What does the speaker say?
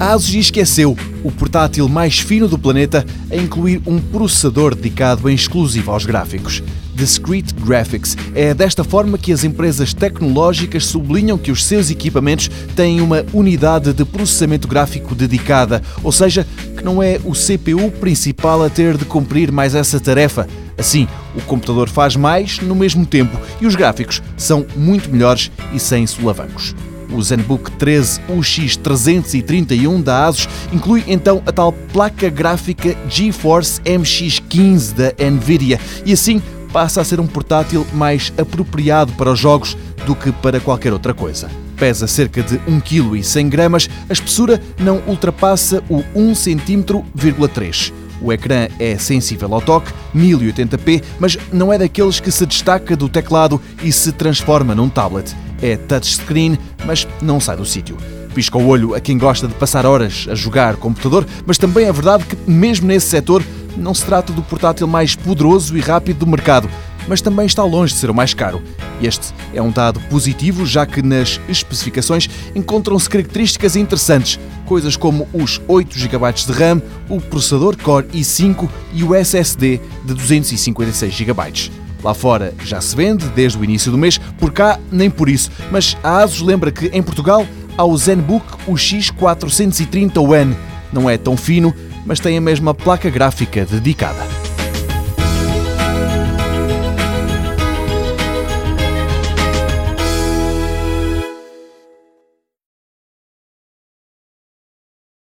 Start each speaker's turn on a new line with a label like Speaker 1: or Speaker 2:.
Speaker 1: A Asus esqueceu o portátil mais fino do planeta a incluir um processador dedicado em exclusivo aos gráficos. Discrete Graphics. É desta forma que as empresas tecnológicas sublinham que os seus equipamentos têm uma unidade de processamento gráfico dedicada, ou seja, que não é o CPU principal a ter de cumprir mais essa tarefa. Assim, o computador faz mais no mesmo tempo e os gráficos são muito melhores e sem solavancos. O ZenBook 13 UX331 da ASUS inclui então a tal placa gráfica GeForce MX15 da Nvidia e assim passa a ser um portátil mais apropriado para os jogos do que para qualquer outra coisa. Pesa cerca de 1 kg 100 gramas, a espessura não ultrapassa o 1 cm,3 o ecrã é sensível ao toque, 1080p, mas não é daqueles que se destaca do teclado e se transforma num tablet. É touchscreen, mas não sai do sítio. Pisca o olho a quem gosta de passar horas a jogar computador, mas também é verdade que, mesmo nesse setor, não se trata do portátil mais poderoso e rápido do mercado mas também está longe de ser o mais caro. Este é um dado positivo, já que nas especificações encontram-se características interessantes, coisas como os 8 GB de RAM, o processador Core i5 e o SSD de 256 GB. Lá fora já se vende desde o início do mês, por cá nem por isso, mas a ASUS lembra que em Portugal há o ZenBook UX430 One. Não é tão fino, mas tem a mesma placa gráfica dedicada.